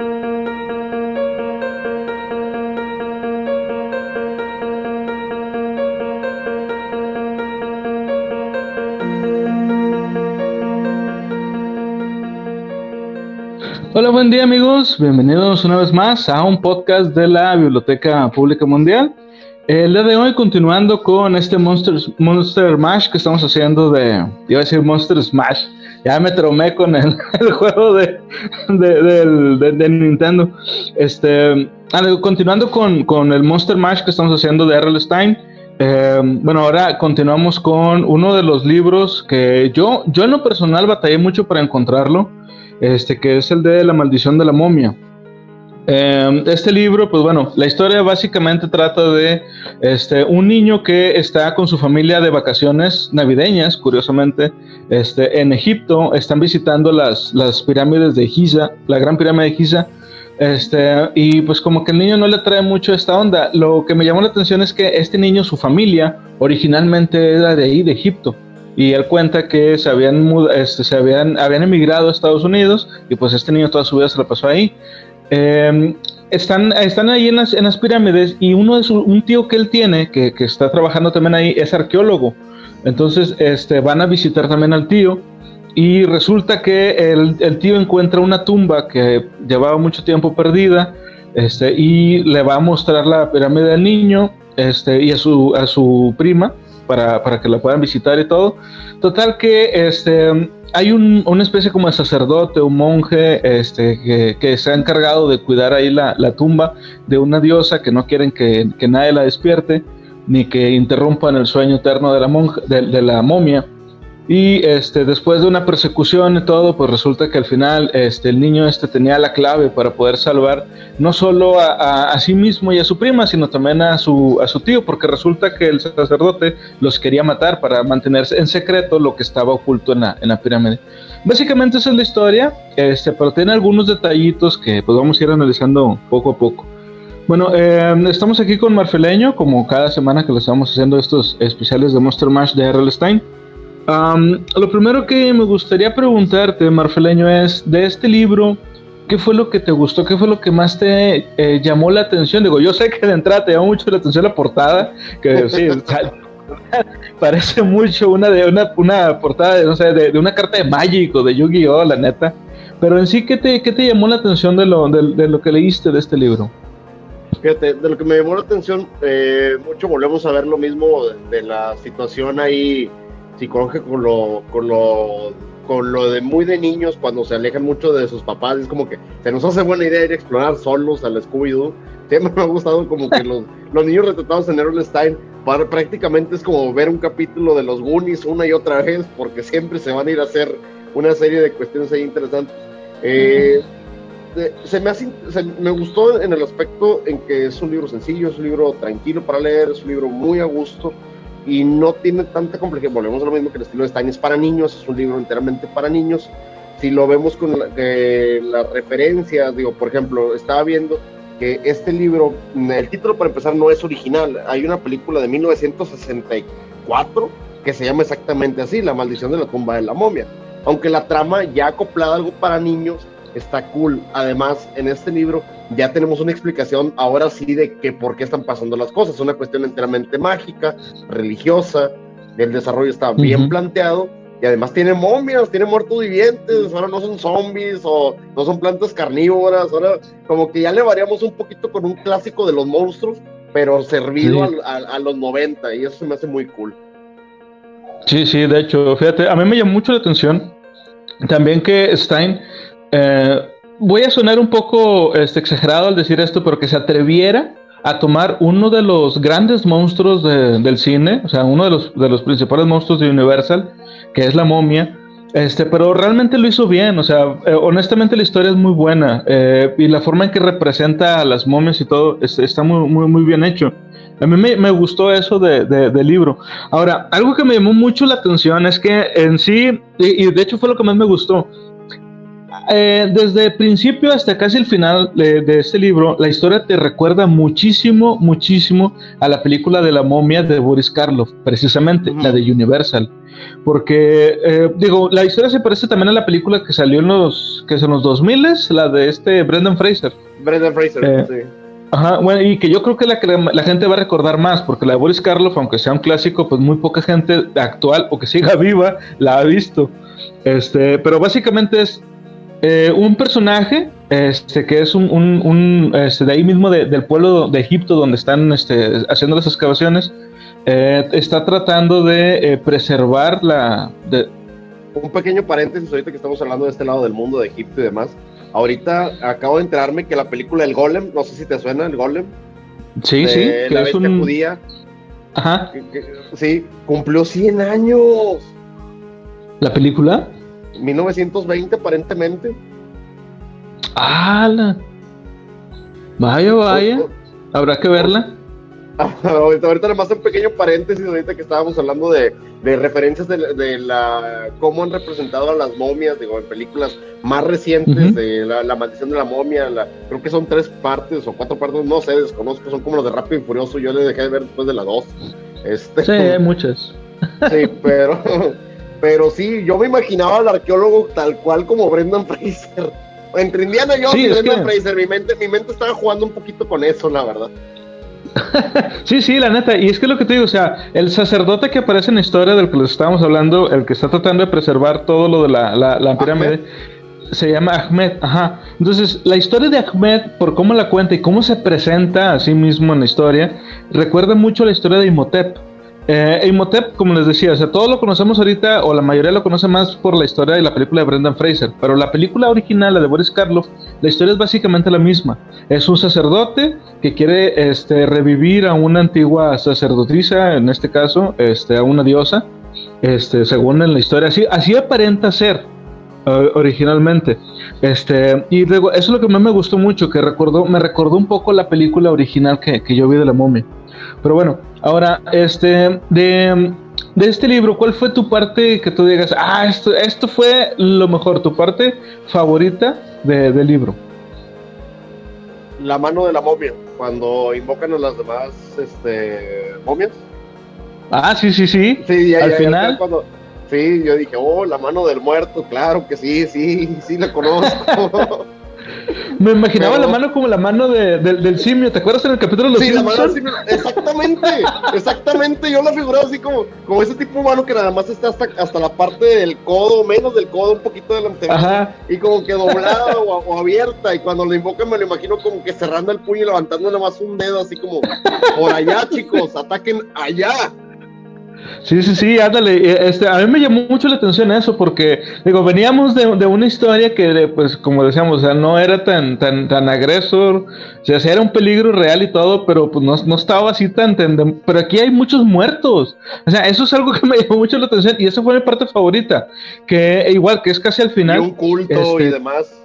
Hola, buen día amigos, bienvenidos una vez más a un podcast de la Biblioteca Pública Mundial. El día de hoy continuando con este Monster, Monster Mash que estamos haciendo de, iba a decir Monster Smash, ya me tromé con el, juego de, de, Nintendo. Este, continuando con, con, el Monster Mash que estamos haciendo de R.L. Stein. Eh, bueno, ahora continuamos con uno de los libros que yo, yo en lo personal batallé mucho para encontrarlo este, que es el de La maldición de la momia. Em, este libro, pues bueno, la historia básicamente trata de este, un niño que está con su familia de vacaciones navideñas, curiosamente, este, en Egipto, están visitando las, las pirámides de Giza, la gran pirámide de Giza, este, y pues como que el niño no le trae mucho esta onda. Lo que me llamó la atención es que este niño, su familia, originalmente era de ahí, de Egipto y él cuenta que se habían, este, se habían, habían emigrado a Estados Unidos y pues este niño toda su vida se la pasó ahí. Em, están, están ahí en las, pirámides y uno de un tío que él tiene, que, está trabajando también ahí, es arqueólogo. Entonces este, van a visitar también al tío y resulta que el, el tío encuentra una tumba que llevaba mucho tiempo perdida este, y le va a mostrar la pirámide al niño este, y a su, a su prima para, para, que la puedan visitar y todo. Total que este, hay un, una especie como de sacerdote, un monje este, que, se ha encargado de cuidar ahí la, la, tumba de una diosa que no quieren que, que, nadie la despierte ni que interrumpan el sueño eterno de la, monja, de la momia. Y este, después de una persecución y todo, pues resulta que al final este, el niño este tenía la clave para poder salvar no solo a, sí mismo y a su prima, sino también a su, a su tío, porque resulta que el sacerdote los quería matar para mantenerse en secreto lo que estaba oculto en la, en la pirámide. Básicamente esa es la historia, este, pero tiene algunos detallitos que pues vamos a ir analizando poco a poco. Bueno, eh, estamos aquí con Marfeleño, como cada semana que le estamos haciendo estos especiales de Monster Mash de R.L. Stein. Um, lo primero que me gustaría preguntarte, Marfeleño, es de este libro, ¿qué fue lo que te gustó? ¿Qué fue lo que más te eh, llamó la atención? Digo, yo sé que de entrada te llamó mucho la atención la portada, que sí, parece mucho una de una, portada de, no sé, de, una carta de Magic o de Yu-Gi-Oh, la neta. Pero en sí, ¿qué te, qué te llamó la atención de lo, de, lo que leíste de este libro? Fíjate, de lo que me llamó la atención, eh, mucho volvemos a ver lo mismo de la situación ahí psicológico con lo, con lo, con lo de muy de niños cuando se alejan mucho de sus papás. Es como que se nos hace buena idea ir a explorar solos al Scooby-Doo. Siempre me ha gustado como que los, los niños retratados en Errol Stein para, prácticamente es como ver un capítulo de los Goonies una y otra vez porque siempre se van a ir a hacer una serie de cuestiones ahí interesantes. Eh, se me, hace, se me gustó en el aspecto en que es un libro sencillo, es un libro tranquilo para leer, es un libro muy a gusto y no tiene tanta complejidad. Volvemos a lo mismo que el estilo de Stein es para niños, es un libro enteramente para niños. Si lo vemos con la, eh, las referencias, digo, por ejemplo, estaba viendo que este libro, el título para empezar no es original. Hay una película de 1964 que se llama exactamente así, La maldición de la tumba de la momia. Aunque la trama ya acoplada algo para niños, está cool. Además, en este libro ya tenemos una explicación ahora sí de que por qué están pasando las cosas. Es una cuestión enteramente mágica, religiosa. El desarrollo está bien uh -huh. planteado y además tiene momias, tiene muertos vivientes. Ahora no son zombies o no son plantas carnívoras. Ahora, como que ya le variamos un poquito con un clásico de los monstruos, pero servido sí. a, a, a los 90 y eso se me hace muy cool. Sí, sí, de hecho, fíjate, a mí me llamó mucho la atención también que Stein eh, voy a sonar un poco este, exagerado al decir esto, pero que se atreviera a tomar uno de los grandes monstruos de, del cine, o sea, uno de los, de los principales monstruos de Universal, que es la momia, este, pero realmente lo hizo bien, o sea, eh, honestamente la historia es muy buena eh, y la forma en que representa a las momias y todo es, está muy, muy, muy bien hecho. A mí me, me gustó eso de, de, del libro. Ahora, algo que me llamó mucho la atención es que en sí, y, y de hecho fue lo que más me gustó, eh, desde el principio hasta casi el final de, este libro, la historia te recuerda muchísimo, muchísimo a la película de la momia de Boris Karloff, precisamente, la de Universal. Porque, eh, digo, la historia se parece también a la película que salió en los, que son los 2000, la de este Brendan Fraser. Brendan Fraser, eh, sí. Ajá, bueno, y que yo creo que la, la gente va a recordar más, porque la de Boris Karloff, aunque sea un clásico, pues muy poca gente actual o que siga viva la ha visto. Este, pero básicamente es eh, un personaje este, que es un, un, este, de ahí mismo del pueblo de Egipto donde están este, haciendo las excavaciones, eh, está tratando de eh, preservar la... De... Un pequeño paréntesis ahorita que estamos hablando de este lado del mundo, de Egipto y demás. Ahorita acabo de enterarme que la película El Golem, no sé si te suena El Golem. Sí, sí. la bestia judía. Ajá. sí, cumplió 100 años. ¿La película? 1920 aparentemente. ¡Hala! Vaya, vaya. Habrá que verla. ahorita, ahorita más un pequeño paréntesis, ahorita que estábamos hablando de, de referencias de, la cómo han representado a las momias, digo, en películas más recientes, de la, maldición de la momia, creo que son tres partes o cuatro partes, no sé, desconozco, son como los de Rápido y Furioso, yo le dejé de ver después de la dos. Este, sí, hay muchas. Sí, pero, pero sí, yo me imaginaba al arqueólogo tal cual como Brendan Fraser. Entre Indiana Jones y Brendan Fraser, mi mente, mi mente estaba jugando un poquito con eso, la verdad. sí, sí, la neta. Y es que lo que te digo, o sea, el sacerdote que aparece en la historia del que les estábamos hablando, el que está tratando de preservar todo lo de la, la, pirámide, se llama Ahmed. Ajá. Entonces, la historia de Ahmed, por cómo la cuenta y cómo se presenta a sí mismo en la historia, recuerda mucho la historia de Imhotep. Eh, Imhotep, como les decía, o sea, todos lo conocemos ahorita, o la mayoría lo conoce más por la historia de la película de Brendan Fraser, pero la película original, la de Boris Karloff, la historia es básicamente la misma. Es un sacerdote que quiere este, revivir a una antigua sacerdotisa, en este caso, este, a una diosa, este, según en la historia, así, aparenta ser eh, originalmente. Este, y luego, eso es lo que más me gustó mucho, que recordó, me recordó un poco la película original que, que yo vi de la momia. Pero bueno, ahora, este, de, este libro, ¿cuál fue tu parte que tú digas, ah, esto, esto fue lo mejor, tu parte favorita del libro? La mano de la momia, cuando invocan a las demás este, momias. Ah, sí, sí, sí. Sí, al final. Sí, yo dije, oh, la mano del muerto, claro que sí, sí, sí la conozco. Me imaginaba la mano como la mano del simio, ¿te acuerdas en el capítulo de los Sí, la mano del simio, exactamente, exactamente, yo la figuraba así como, como ese tipo de mano que nada más está hasta, hasta la parte del codo, menos del codo, un poquito de la y como que doblada o, abierta, y cuando lo invocan me lo imagino como que cerrando el puño y levantando nada más un dedo, así como, por allá chicos, ataquen allá. Sí, sí, sí, ándale. Este, a mí me llamó mucho la atención eso, porque, digo, veníamos de, una historia que, pues, como decíamos, o sea, no era tan, tan, tan agresor, o sea, era un peligro real y todo, pero pues no, estaba así tan, pero aquí hay muchos muertos. O sea, eso es algo que me llamó mucho la atención y esa fue mi parte favorita, que igual, que es casi al final. un culto y este, demás.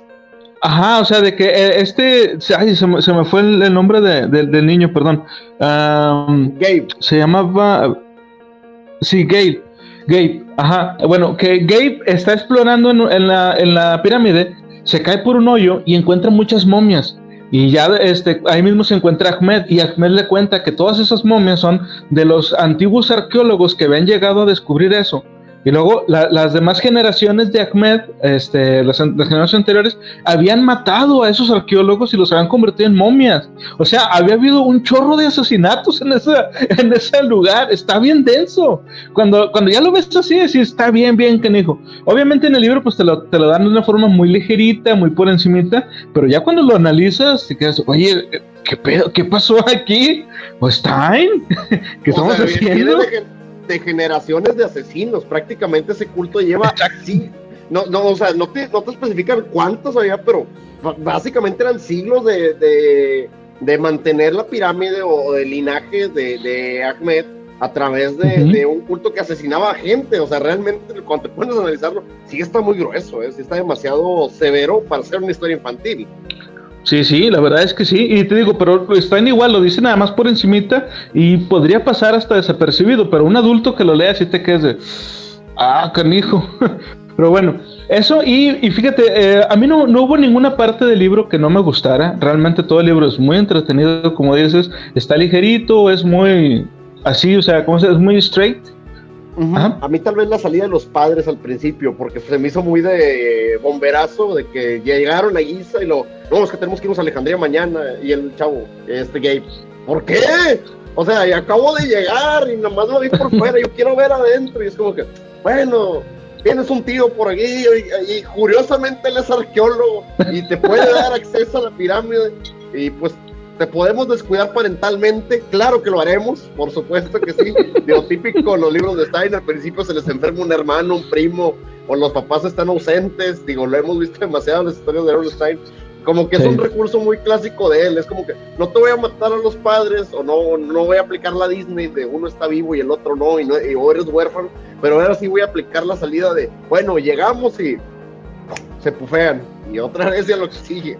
Ajá, o sea, de que eh, este, ay, se, me, se me fue el, nombre de, del niño, perdón. Gabe. Se llamaba, Sí, Gabe. Gabe, ajá. Bueno, que Gabe está explorando en, la, la pirámide, se cae por un hoyo y encuentra muchas momias. Y ya este, ahí mismo se encuentra Ahmed y Ahmed le cuenta que todas esas momias son de los antiguos arqueólogos que habían llegado a descubrir eso. Y luego las demás generaciones de Ahmed, este, las, generaciones anteriores, habían matado a esos arqueólogos y los habían convertido en momias. O sea, había habido un chorro de asesinatos en, esa, en ese lugar. Está bien denso. Cuando, cuando ya lo ves así, sí, está bien, bien, canijo. Obviamente en el libro pues te lo, te lo dan de una forma muy ligerita, muy por encimita, pero ya cuando lo analizas te quedas, oye, ¿qué pedo? ¿Qué pasó aquí? Pues time, ¿qué estamos haciendo? de generaciones de asesinos. Prácticamente ese culto lleva así. No, no, o sea, no te, no te especifican cuántos había, pero básicamente eran siglos de, de, mantener la pirámide o del linaje de, de Ahmed a través de, un culto que asesinaba a gente. O sea, realmente cuando te pones a analizarlo, sí está muy grueso, ¿eh? sí está demasiado severo para ser una historia infantil. Sí, sí, la verdad es que sí. Y te digo, pero están igual, lo dicen nada más por encimita y podría pasar hasta desapercibido, pero un adulto que lo lea sí te quedes de, ah, canijo. pero bueno, Eso, y, fíjate, eh, a mí no, no, hubo ninguna parte del libro que no me gustara. Realmente todo el libro es muy entretenido, como dices, está ligerito, es muy así, o sea, como es muy straight. A mí tal vez la salida de los padres al principio, porque se me hizo muy de bomberazo, de que llegaron a Guisa y lo, no, es que tenemos que irnos a Alejandría mañana, y el chavo, este gay, ¿por qué? O sea, y acabo de llegar y nomás lo vi por fuera, yo quiero ver adentro, y es como que, bueno, tienes un tío por aquí y, curiosamente él es arqueólogo y te puede dar acceso a la pirámide y pues te podemos descuidar parentalmente, claro que lo haremos, por supuesto que sí. Lo típico en los libros de Stein, al principio se les enferma un hermano, un primo, o los papás están ausentes, digo, lo hemos visto demasiado en las historias de Aaron Stein. Como que es un recurso muy clásico de él, es como que no te voy a matar a los padres, o no, no voy a aplicar la Disney de uno está vivo y el otro no, y, no, y o eres huérfano, pero ahora sí voy a aplicar la salida de, bueno, llegamos y se pufean, y otra vez ya lo que sigue.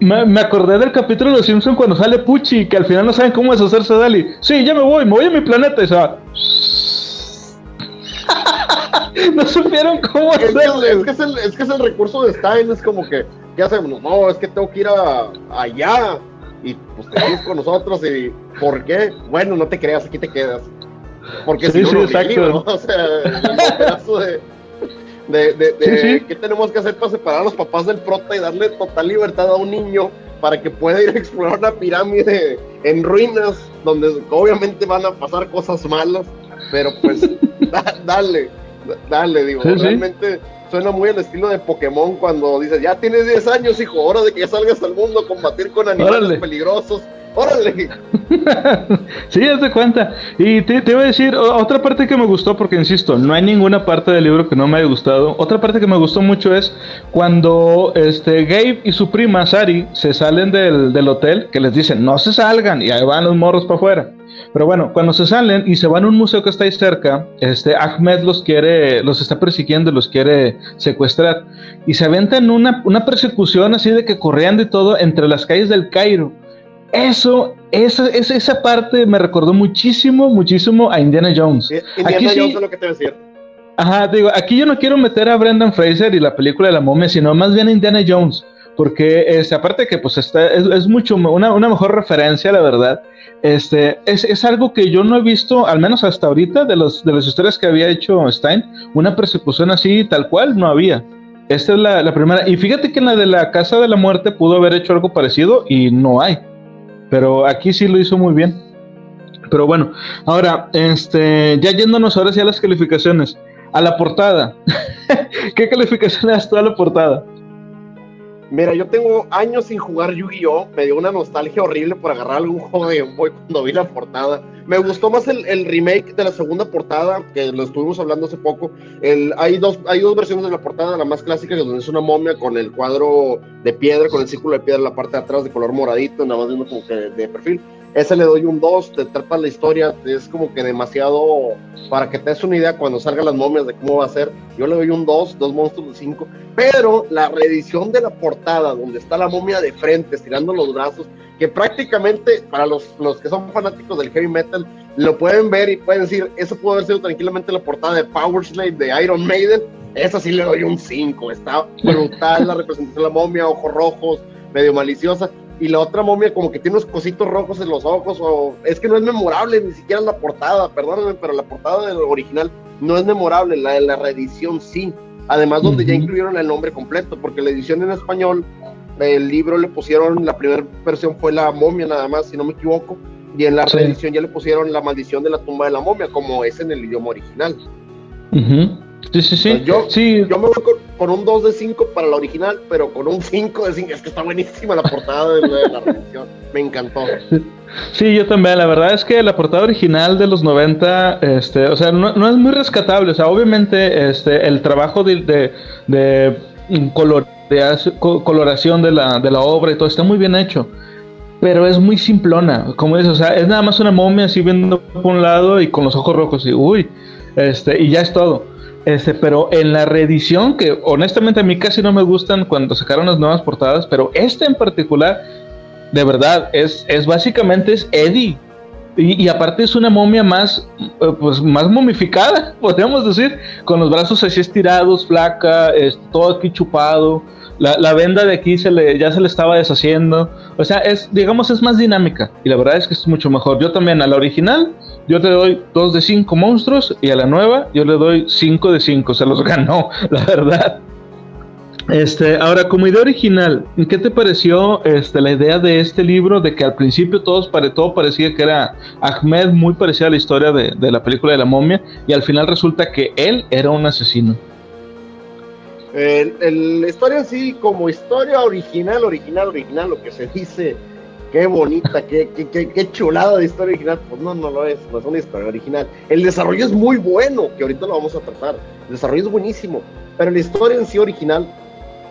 Me, acordé del capítulo de Los Simpsons cuando sale Pucci, que al final no saben cómo deshacerse de Dali. Sí, ya me voy, me voy a mi planeta y se va. no supieron cómo hacerlo. Es, que es, el, es que es el recurso de Stein, es como que, ¿qué hacemos? No, es que tengo que ir a, allá y pues te quedas con nosotros y ¿por qué? Bueno, no te creas, aquí te quedas. Porque si no, sí, ¿no? O sea, el pedazo de de, de, qué tenemos que hacer para separar a los papás del prota y darle total libertad a un niño para que pueda ir a explorar una pirámide en ruinas, donde obviamente van a pasar cosas malas, pero pues dale, dale, digo, realmente suena muy al estilo de Pokémon cuando dices, ya tienes 10 años, hijo, hora de que salgas al mundo a combatir con animales peligrosos ¡Órale! sí, haz de cuenta. Y te, te, iba a decir otra parte que me gustó, porque insisto, no hay ninguna parte del libro que no me haya gustado. Otra parte que me gustó mucho es cuando este Gabe y su prima Sari se salen del, hotel, que les dicen no se salgan, y ahí van los morros para afuera. Pero bueno, cuando se salen y se van a un museo que está ahí cerca, este Ahmed los quiere, los está persiguiendo, los quiere secuestrar. Y se aventan una, una persecución así de que corriendo y todo entre las calles del Cairo eso, esa, esa parte me recordó muchísimo, muchísimo a Indiana Jones. Indiana Jones es lo que te decía. Ajá, digo, aquí yo no quiero meter a Brendan Fraser y la película de la momia, sino más bien a Indiana Jones, porque este, aparte que pues está, es, mucho, una, una, mejor referencia, la verdad, este, es, es, algo que yo no he visto, al menos hasta ahorita, de, los, de las historias que había hecho Stein, una persecución así tal cual no había. Esta es la, la primera, y fíjate que en la de la Casa de la Muerte pudo haber hecho algo parecido y no hay. Pero aquí sí lo hizo muy bien. Pero bueno, ahora, este, ya yéndonos ahora sí a las calificaciones. A la portada. ¿Qué calificación le das tú a la portada? Mira, yo tengo años sin jugar Yu-Gi-Oh! Me dio una nostalgia horrible por agarrar algún juego de Game Boy cuando vi la portada. Me gustó más el, el, remake de la segunda portada, que lo estuvimos hablando hace poco. El, hay, dos, hay dos versiones de la portada, la más clásica, donde es una momia con el cuadro de piedra, con el círculo de piedra en la parte de atrás de color moradito, nada más viendo como que de perfil. Ese le doy un 2, te trata la historia, es como que demasiado para que te des una idea cuando salgan las momias de cómo va a ser. Yo le doy un 2, dos monstruos de 5, pero la reedición de la portada, donde está la momia de frente, estirando los brazos, que prácticamente para los, los que son fanáticos del heavy metal, lo pueden ver y pueden decir, eso pudo haber sido tranquilamente la portada de Power Slave de Iron Maiden. Esa sí le doy un 5, está brutal la representación de la momia, ojos rojos, medio maliciosa y la otra momia como que tiene unos cositos rojos en los ojos, o es que no es memorable, ni siquiera la portada, perdónenme, pero la portada del original no es memorable, la de la reedición sí. Además, donde ya incluyeron el nombre completo, porque la edición en español, el libro le pusieron, la primera versión fue la momia nada más, si no me equivoco, y en la reedición ya le pusieron la maldición de la tumba de la momia, como es en el idioma original. Sí, sí, sí. yo, sí. yo me voy con, un 2 de 5 para la original, pero con un 5 de 5. Es que está buenísima la portada de, la revisión. Me encantó. Sí, yo también. La verdad es que la portada original de los 90, este, o sea, no, no es muy rescatable. O sea, obviamente este, el trabajo de, de, de coloración de la, de la obra y todo está muy bien hecho pero es muy simplona, como dices, o sea, es nada más una momia así viendo por un lado y con los ojos rojos y uy, este, y ya es todo. Este, pero en la reedición, que honestamente a mí casi no me gustan cuando sacaron las nuevas portadas, pero esta en particular, de verdad, es, es básicamente es Eddie. Y, aparte es una momia más, eh, pues más momificada, podríamos decir, con los brazos así estirados, flaca, todo aquí chupado. La, venda de aquí se le, ya se le estaba deshaciendo. O sea, es, digamos, es más dinámica. Y la verdad es que es mucho mejor. Yo también a la original, yo le doy 2 de 5 monstruos. Y a la nueva, yo le doy 5 de 5. Se los ganó, la verdad. Este, ahora, como idea original, ¿qué te pareció este, la idea de este libro? De que al principio todos pare, todo parecía que era Ahmed, muy parecida a la historia de, de, la película de la momia, y al final resulta que él era un asesino. la historia en sí, como historia original, original, original, lo que se dice, qué bonita, qué, qué, qué, chulada de historia original, pues no, no lo es, no es una historia original. El desarrollo es muy bueno, que ahorita lo vamos a tratar, el desarrollo es buenísimo, pero la historia en sí original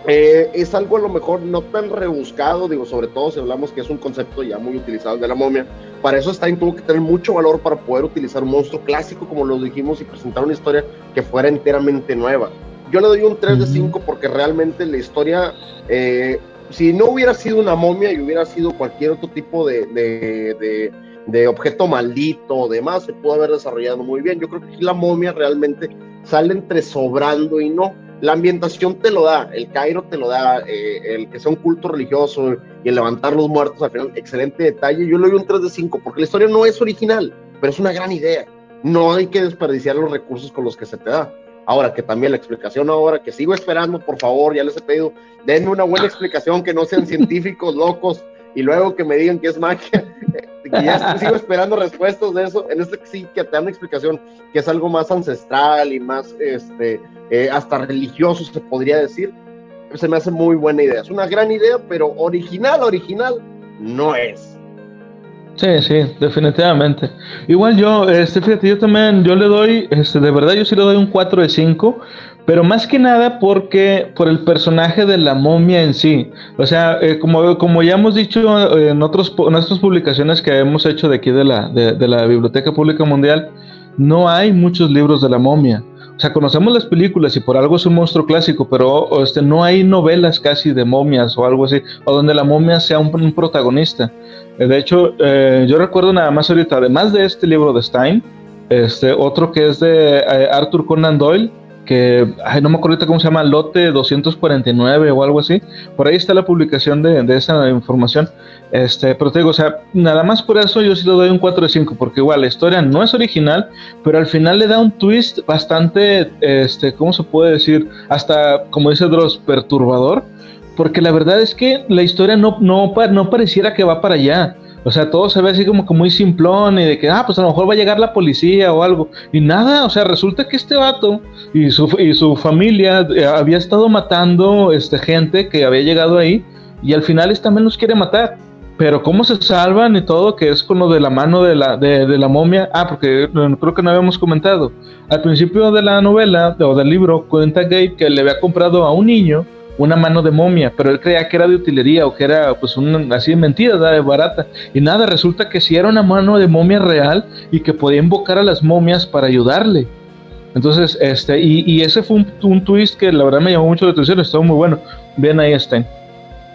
eh, es algo a lo mejor no tan rebuscado, digo, sobre todo si hablamos que es un concepto ya muy utilizado de la momia. Para eso Stein tuvo que tener mucho valor para poder utilizar un monstruo clásico, como lo dijimos, y presentar una historia que fuera enteramente nueva. Yo le doy un 3 de 5 porque realmente la historia, eh, si no hubiera sido una momia y hubiera sido cualquier otro tipo de, de, de objeto maldito o demás, se pudo haber desarrollado muy bien. Yo creo que aquí la momia realmente sale entre sobrando y no la ambientación te lo da, el Cairo te lo da, eh, el que sea un culto religioso y el levantar los muertos al final, excelente detalle. Yo le doy un 3 de 5 porque la historia no es original, pero es una gran idea. No hay que desperdiciar los recursos con los que se te da. Ahora que también la explicación ahora, que sigo esperando, por favor, ya les he pedido, denme una buena explicación, que no sean científicos locos y luego que me digan que es magia. y ya sigo esperando respuestas de eso. En este sí que te dan una explicación que es algo más ancestral y más este eh, hasta religioso se podría decir, se me hace muy buena idea. Es una gran idea, pero original, original, no es. Sí, sí, definitivamente. Igual yo, este, fíjate, yo también, yo le doy, este, de verdad yo sí le doy un 4 de 5, pero más que nada porque, por el personaje de la momia en sí. O sea, eh, como, como ya hemos dicho en, otros, en otras publicaciones que hemos hecho de aquí de la, de, de la Biblioteca Pública Mundial, no hay muchos libros de la momia. O sea, conocemos las películas y por algo es un monstruo clásico, pero este, no hay novelas casi de momias o algo así, o donde la momia sea un, protagonista. Eh, de hecho, eh, yo recuerdo nada más ahorita, además de este libro de Stein, este, otro que es de eh, Arthur Conan Doyle, que ay, no me acuerdo cómo se llama, lote 249 o algo así. Por ahí está la publicación de, de, esa información. Este, pero te digo, o sea, nada más por eso yo sí le doy un 4 de 5, porque igual la historia no es original, pero al final le da un twist bastante, este, ¿cómo se puede decir? Hasta, como dice Dross, perturbador, porque la verdad es que la historia no, no, no pareciera que va para allá. O sea, todo se ve así como que muy simplón y de que, ah, pues a lo mejor va a llegar la policía o algo. Y nada, o sea, resulta que este vato y su, y su familia eh, había estado matando este, gente que había llegado ahí y al final este también los quiere matar. Pero cómo se salvan y todo, que es con lo de la mano de la, de, de la momia. Ah, porque creo que no habíamos comentado. Al principio de la novela o del libro cuenta Gabe que le había comprado a un niño una mano de momia, pero él creía que era de utilería o que era pues un, así de mentira, de barata. Y nada, resulta que sí era una mano de momia real y que podía invocar a las momias para ayudarle. Entonces, este, y, ese fue un, twist que la verdad me llamó mucho la atención, estuvo muy bueno. Bien ahí está.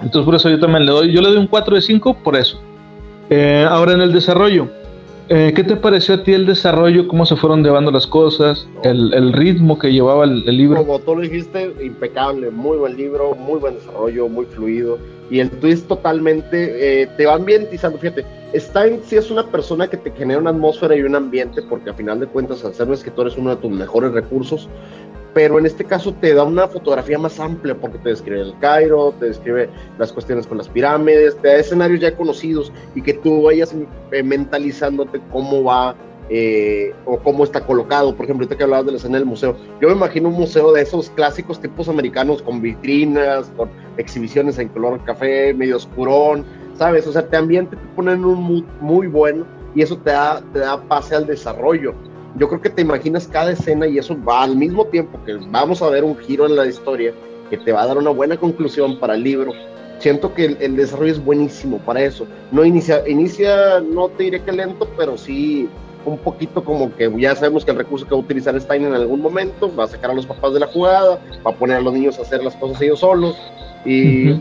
Entonces por eso yo también le doy, yo le doy un 4 de 5 por eso. Eh, ahora en el desarrollo, eh, ¿Qué te pareció a ti el desarrollo? ¿Cómo se fueron llevando las cosas? El, ritmo que llevaba el, libro. Como tú lo dijiste, impecable, muy buen libro, muy buen desarrollo, muy fluido. Y el twist totalmente eh, te va ambientizando. Fíjate, Stein sí es una persona que te genera una atmósfera y un ambiente, porque a final de cuentas, al ser un escritor, es uno de tus mejores recursos pero en este caso te da una fotografía más amplia porque te describe el Cairo, te describe las cuestiones con las pirámides, te da escenarios ya conocidos y que tú vayas eh, mentalizándote cómo va eh, o cómo está colocado. Por ejemplo, ahorita que hablabas de la escena del museo, yo me imagino un museo de esos clásicos tipos americanos con vitrinas, con exhibiciones en color café, medio oscurón, ¿sabes? O sea, te ambiente, te ponen un mood muy bueno y eso te da, te da pase al desarrollo yo creo que te imaginas cada escena y eso va al mismo tiempo que vamos a ver un giro en la historia que te va a dar una buena conclusión para el libro. Siento que el, desarrollo es buenísimo para eso. No inicia, inicia, no te diré que lento, pero sí un poquito como que ya sabemos que el recurso que va a utilizar Stein en algún momento va a sacar a los papás de la jugada, va a poner a los niños a hacer las cosas ellos solos y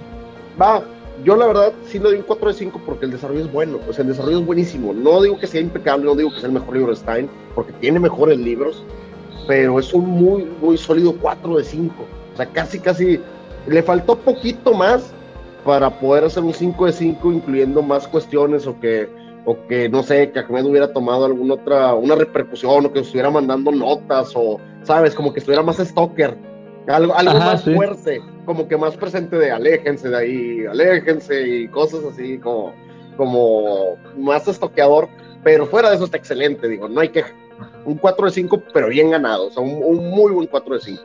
va, yo la verdad sí le doy un 4 de 5 porque el desarrollo es bueno, o sea, el desarrollo es buenísimo. No digo que sea impecable, no digo que sea el mejor libro de Stein, porque tiene mejores libros, pero es un muy, muy sólido 4 de 5. O sea, casi, casi, le faltó poquito más para poder hacer un 5 de 5, incluyendo más cuestiones o que, o que no sé, que Ahmed hubiera tomado alguna otra, una repercusión o que estuviera mandando notas o, sabes, como que estuviera más stalker algo, algo más fuerte, como que más presente de aléjense de ahí, aléjense y cosas así como, como más estoqueador, pero fuera de eso está excelente, digo, no hay que un 4 de 5, pero bien ganado, o sea, un, muy buen 4 de 5.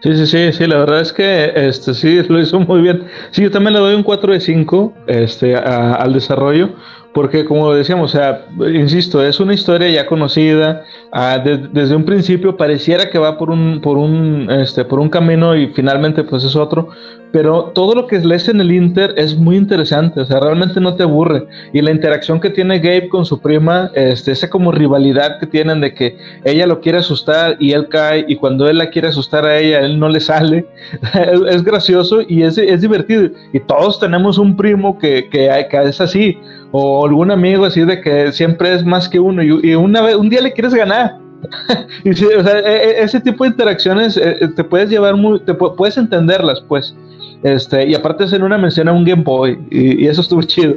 Sí, sí, sí, sí, la verdad es que este sí lo hizo muy bien. Sí, yo también le doy un 4 de 5 este, al desarrollo porque como decíamos, o sea, insisto, es una historia ya conocida, ah, desde un principio pareciera que va por un, por un, este, por un camino y finalmente pues es otro, pero todo lo que lees en el Inter es muy interesante, o sea, realmente no te aburre. Y la interacción que tiene Gabe con su prima, este, esa como rivalidad que tienen de que ella lo quiere asustar y él cae, y cuando él la quiere asustar a ella, él no le sale, es, gracioso y es, es, divertido. Y todos tenemos un primo que, que, que, es así, o algún amigo así de que siempre es más que uno, y, una vez, un día le quieres ganar. y o sea, e, e, ese tipo de interacciones eh, eh, te puedes llevar muy, te puedes entenderlas, pues. Este, y aparte hacer una mención a un Game Boy, y, eso estuvo chido.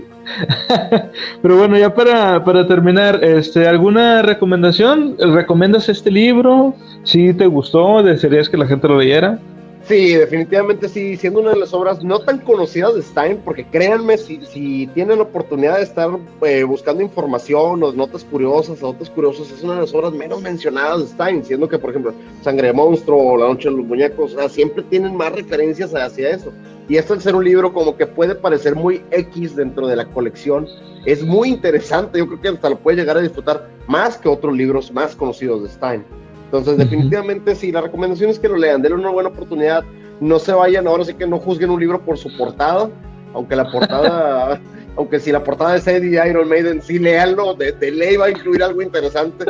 Pero bueno, ya para, para, terminar, este, ¿alguna recomendación? ¿Recomiendas este libro? Si te gustó, ¿desearías que la gente lo leyera? Sí, definitivamente sí, siendo una de las obras no tan conocidas de Stein, porque créanme, si, si tienen la oportunidad de estar eh, buscando información o notas curiosas notas curiosas, es una de las obras menos mencionadas de Stein, siendo que, por ejemplo, Sangre de Monstruo o La Noche de los Muñecos, o sea, siempre tienen más referencias hacia eso. Y esto al ser un libro como que puede parecer muy X dentro de la colección, es muy interesante, yo creo que hasta lo puede llegar a disfrutar más que otros libros más conocidos de Stein. Entonces, definitivamente sí, la recomendación es que lo lean, denle una buena oportunidad, no se vayan, ahora sí que no juzguen un libro por su portada, aunque la portada, aunque si la portada es Eddie Iron Maiden, sí, léanlo, de, ley va a incluir algo interesante.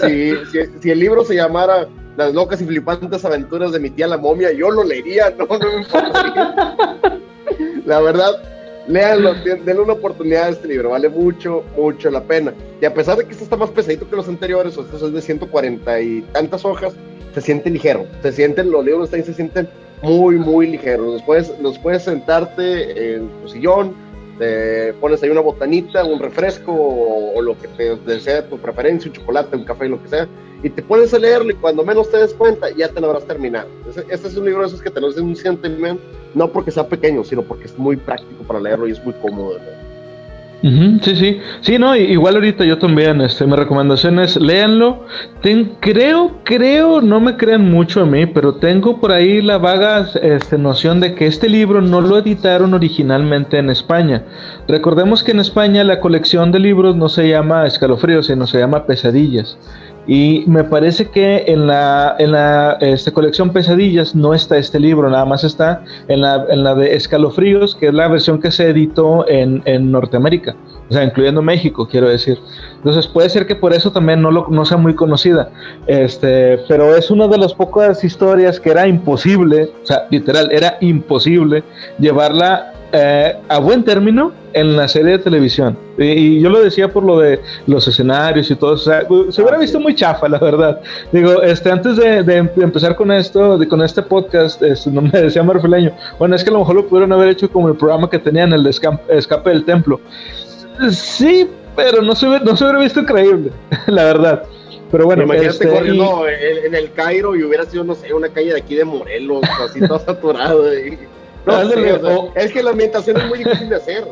si, si, el libro se llamara Las locas y flipantes aventuras de mi tía la momia, yo lo leería, no, no me importa. la verdad, Léanlo, denle una oportunidad a este libro, vale mucho, mucho la pena. Y a pesar de que este está más pesadito que los anteriores, o este es de 140 y tantas hojas, se siente ligero. Se sienten, los libros de se sienten muy, muy ligeros. Después los puedes sentarte en tu sillón, te pones ahí una botanita, un refresco o, lo que te desea tu preferencia, un chocolate, un café, lo que sea, y te pones a leerlo y cuando menos te des cuenta ya te lo habrás terminado. Este, es un libro esos que te lo dicen un sentimiento, no porque sea pequeño, sino porque es muy práctico para leerlo y es muy cómodo sí, sí, sí, no, igual ahorita yo también, este, mi recomendación es léanlo. creo, creo, no me crean mucho a mí, pero tengo por ahí la vaga este, noción de que este libro no lo editaron originalmente en España. Recordemos que en España la colección de libros no se llama Escalofríos, sino se llama Pesadillas. Y me parece que en la, en la este, colección Pesadillas no está este libro, nada más está en la, en la de Escalofríos, que es la versión que se editó en, en, Norteamérica, o sea, incluyendo México, quiero decir. Entonces puede ser que por eso también no, lo, no sea muy conocida, este, pero es una de las pocas historias que era imposible, o sea, literal, era imposible llevarla eh, a buen término en la serie de televisión. Y, yo lo decía por lo de los escenarios y todo. O sea, se hubiera visto muy chafa, la verdad. Digo, este, antes de, empezar con esto, de, con este podcast, este, no me decía Marfileño, bueno, es que a lo mejor lo pudieron haber hecho como el programa que tenían, el de escape, del templo. Sí, pero no se, no se hubiera visto creíble, la verdad. Pero bueno, imagínate este, corriendo en, el Cairo y hubiera sido, no sé, una calle de aquí de Morelos, así todo saturado. Y... No, es que la ambientación es muy difícil de hacer.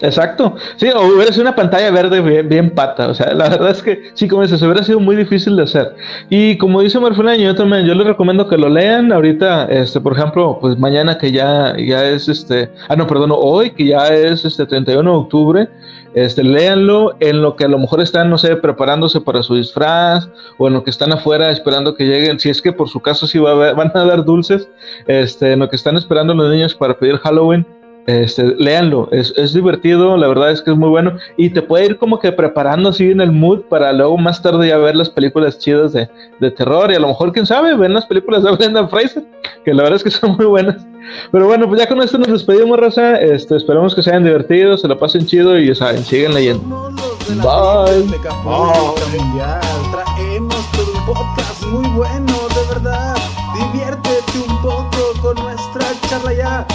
Exacto. Sí, o hubiera sido una pantalla verde bien, pata. O sea, la verdad es que sí, como dices, hubiera sido muy difícil de hacer. Y como dice Marfulaño, yo también, yo les recomiendo que lo lean ahorita, este, por ejemplo, pues mañana que ya, ya es este, ah, no, perdón, hoy que ya es este 31 de octubre, este, léanlo en lo que a lo mejor están, no sé, preparándose para su disfraz o en lo que están afuera esperando que lleguen, si es que por su caso sí va a van a dar dulces, este, en lo que están esperando los niños para pedir Halloween, este, léanlo, es, es, divertido, la verdad es que es muy bueno y te puede ir como que preparando así en el mood para luego más tarde ya ver las películas chidas de, de terror y a lo mejor, quién sabe, ven las películas de Brendan Fraser, que la verdad es que son muy buenas. Pero bueno, pues ya con esto nos despedimos, Raza. Este, esperamos que se hayan divertido, se lo pasen chido y ya saben, siguen leyendo. Bye. Diviértete un poco con nuestra charla.